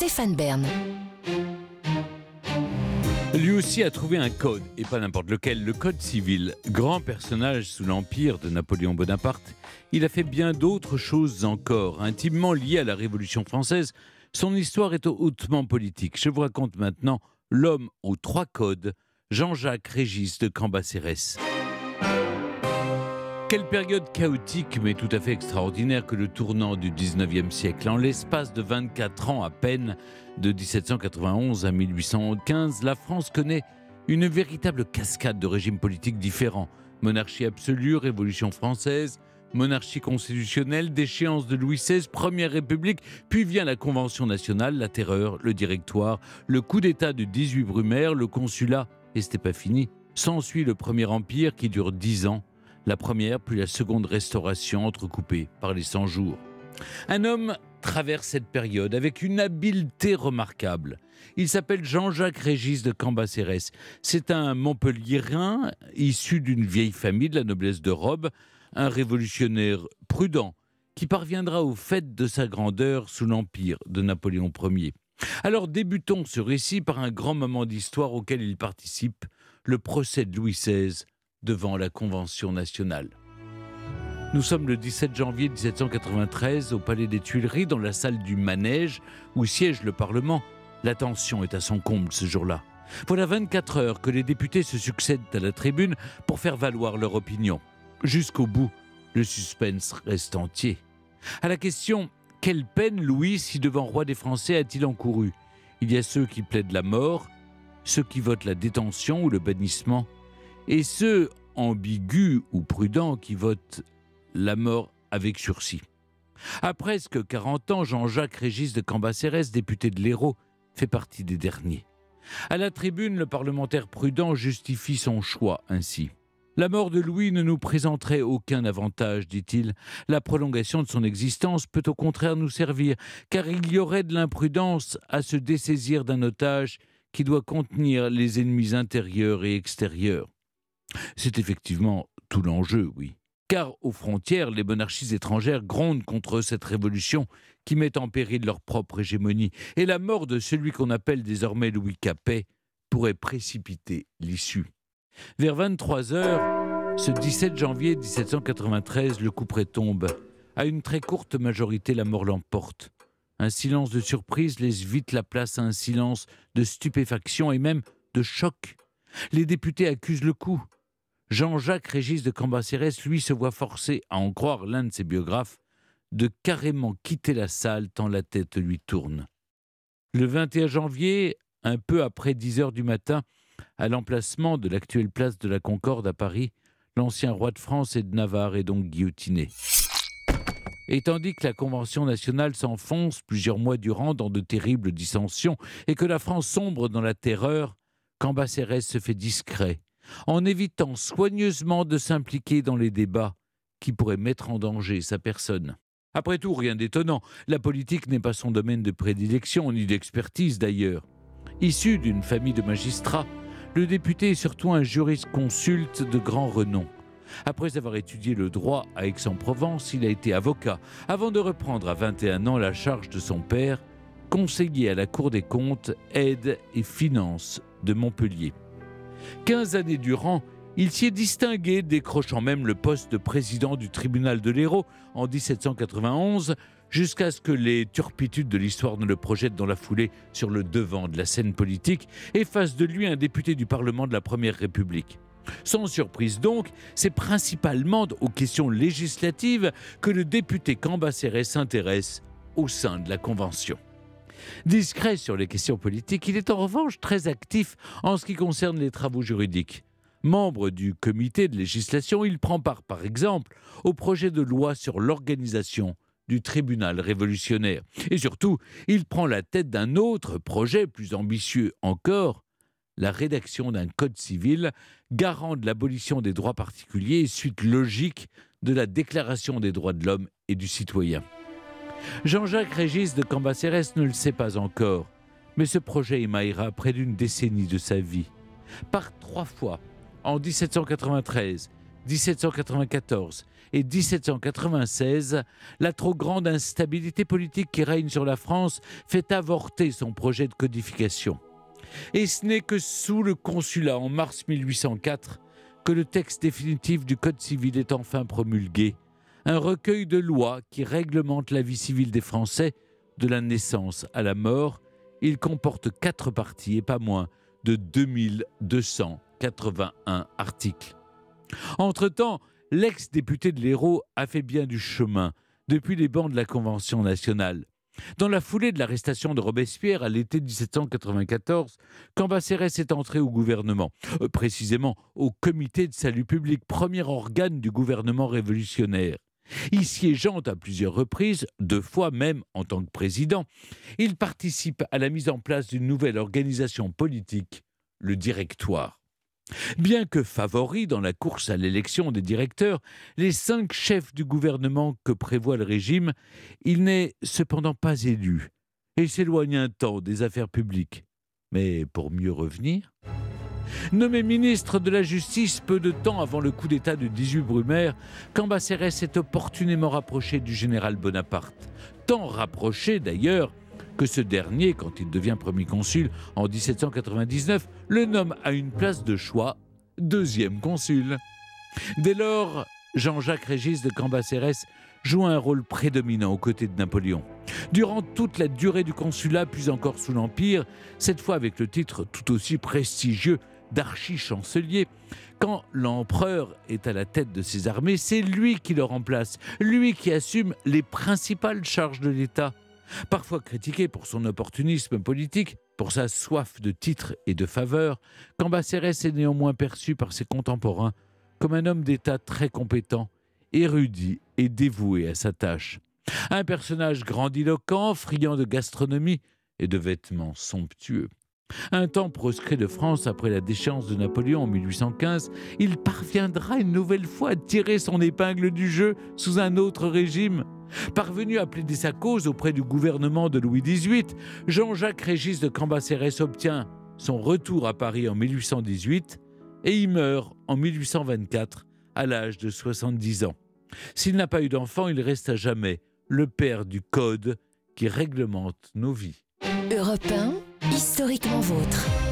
Stéphane Bern. Lui aussi a trouvé un code, et pas n'importe lequel, le code civil. Grand personnage sous l'empire de Napoléon Bonaparte, il a fait bien d'autres choses encore, intimement liées à la Révolution française. Son histoire est hautement politique. Je vous raconte maintenant l'homme aux trois codes, Jean-Jacques Régis de Cambacérès. Quelle période chaotique mais tout à fait extraordinaire que le tournant du 19e siècle. En l'espace de 24 ans à peine, de 1791 à 1815, la France connaît une véritable cascade de régimes politiques différents. Monarchie absolue, Révolution française, monarchie constitutionnelle, déchéance de Louis XVI, Première République, puis vient la Convention nationale, la terreur, le directoire, le coup d'État de 18 Brumaire, le consulat, et c'était pas fini. S'ensuit le Premier Empire qui dure 10 ans la première puis la seconde restauration entrecoupée par les 100 jours. Un homme traverse cette période avec une habileté remarquable. Il s'appelle Jean-Jacques Régis de Cambacérès. C'est un Montpelliérain issu d'une vieille famille de la noblesse de robe, un révolutionnaire prudent qui parviendra au fait de sa grandeur sous l'empire de Napoléon Ier. Alors débutons ce récit par un grand moment d'histoire auquel il participe, le procès de Louis XVI devant la Convention nationale. Nous sommes le 17 janvier 1793 au Palais des Tuileries, dans la salle du manège où siège le Parlement. La tension est à son comble ce jour-là. Voilà 24 heures que les députés se succèdent à la tribune pour faire valoir leur opinion. Jusqu'au bout, le suspense reste entier. À la question quelle peine Louis, si devant roi des Français, a-t-il encouru? Il y a ceux qui plaident la mort, ceux qui votent la détention ou le bannissement, et ceux ambigus ou prudents qui votent la mort avec sursis. À presque 40 ans, Jean-Jacques Régis de Cambacérès, député de l'Hérault, fait partie des derniers. À la tribune, le parlementaire prudent justifie son choix ainsi. La mort de Louis ne nous présenterait aucun avantage, dit-il. La prolongation de son existence peut au contraire nous servir, car il y aurait de l'imprudence à se dessaisir d'un otage qui doit contenir les ennemis intérieurs et extérieurs. C'est effectivement tout l'enjeu, oui. Car aux frontières, les monarchies étrangères grondent contre cette révolution qui met en péril leur propre hégémonie, et la mort de celui qu'on appelle désormais Louis Capet pourrait précipiter l'issue. Vers 23 heures, ce 17 janvier 1793, le coup près tombe. À une très courte majorité, la mort l'emporte. Un silence de surprise laisse vite la place à un silence de stupéfaction et même de choc. Les députés accusent le coup. Jean-Jacques Régis de Cambacérès, lui, se voit forcé, à en croire l'un de ses biographes, de carrément quitter la salle tant la tête lui tourne. Le 21 janvier, un peu après 10 heures du matin, à l'emplacement de l'actuelle place de la Concorde à Paris, l'ancien roi de France et de Navarre est donc guillotiné. Et tandis que la Convention nationale s'enfonce plusieurs mois durant dans de terribles dissensions et que la France sombre dans la terreur, Cambacérès se fait discret en évitant soigneusement de s'impliquer dans les débats qui pourraient mettre en danger sa personne. Après tout, rien d'étonnant, la politique n'est pas son domaine de prédilection, ni d'expertise d'ailleurs. Issu d'une famille de magistrats, le député est surtout un juriste-consulte de grand renom. Après avoir étudié le droit à Aix-en-Provence, il a été avocat, avant de reprendre à 21 ans la charge de son père, conseiller à la Cour des comptes, aide et finances de Montpellier. Quinze années durant, il s'y est distingué, décrochant même le poste de président du tribunal de l'Hérault en 1791, jusqu'à ce que les turpitudes de l'histoire ne le projettent dans la foulée sur le devant de la scène politique et fassent de lui un député du Parlement de la Première République. Sans surprise donc, c'est principalement aux questions législatives que le député Cambacérès s'intéresse au sein de la Convention. Discret sur les questions politiques, il est en revanche très actif en ce qui concerne les travaux juridiques. Membre du comité de législation, il prend part, par exemple, au projet de loi sur l'organisation du tribunal révolutionnaire. Et surtout, il prend la tête d'un autre projet plus ambitieux encore, la rédaction d'un code civil garant de l'abolition des droits particuliers suite logique de la Déclaration des droits de l'homme et du citoyen. Jean-Jacques Régis de Cambacérès ne le sait pas encore, mais ce projet émaillera près d'une décennie de sa vie. Par trois fois, en 1793, 1794 et 1796, la trop grande instabilité politique qui règne sur la France fait avorter son projet de codification. Et ce n'est que sous le consulat en mars 1804 que le texte définitif du Code civil est enfin promulgué, un recueil de lois qui réglemente la vie civile des Français de la naissance à la mort. Il comporte quatre parties et pas moins de 2281 articles. Entre-temps, l'ex-député de l'Hérault a fait bien du chemin depuis les bancs de la Convention nationale. Dans la foulée de l'arrestation de Robespierre à l'été 1794, Cambacérès est entré au gouvernement, euh, précisément au Comité de salut public, premier organe du gouvernement révolutionnaire. Y siégeant à plusieurs reprises, deux fois même en tant que président, il participe à la mise en place d'une nouvelle organisation politique, le Directoire. Bien que favori dans la course à l'élection des directeurs, les cinq chefs du gouvernement que prévoit le régime, il n'est cependant pas élu et s'éloigne un temps des affaires publiques. Mais pour mieux revenir, Nommé ministre de la Justice peu de temps avant le coup d'État de 18 Brumaire, Cambacérès s'est opportunément rapproché du général Bonaparte. Tant rapproché d'ailleurs que ce dernier, quand il devient premier consul en 1799, le nomme à une place de choix deuxième consul. Dès lors, Jean-Jacques Régis de Cambacérès joue un rôle prédominant aux côtés de Napoléon. Durant toute la durée du consulat, puis encore sous l'Empire, cette fois avec le titre tout aussi prestigieux d'archi-chancelier, quand l'empereur est à la tête de ses armées, c'est lui qui le remplace, lui qui assume les principales charges de l'État. Parfois critiqué pour son opportunisme politique, pour sa soif de titres et de faveurs, Cambacérès est néanmoins perçu par ses contemporains comme un homme d'État très compétent, érudit et dévoué à sa tâche. Un personnage grandiloquent, friand de gastronomie et de vêtements somptueux. Un temps proscrit de France après la déchéance de Napoléon en 1815, il parviendra une nouvelle fois à tirer son épingle du jeu sous un autre régime. Parvenu à plaider sa cause auprès du gouvernement de Louis XVIII, Jean-Jacques Régis de Cambacérès obtient son retour à Paris en 1818 et y meurt en 1824 à l'âge de 70 ans. S'il n'a pas eu d'enfant, il reste à jamais le père du code qui réglemente nos vies. Historiquement vôtre.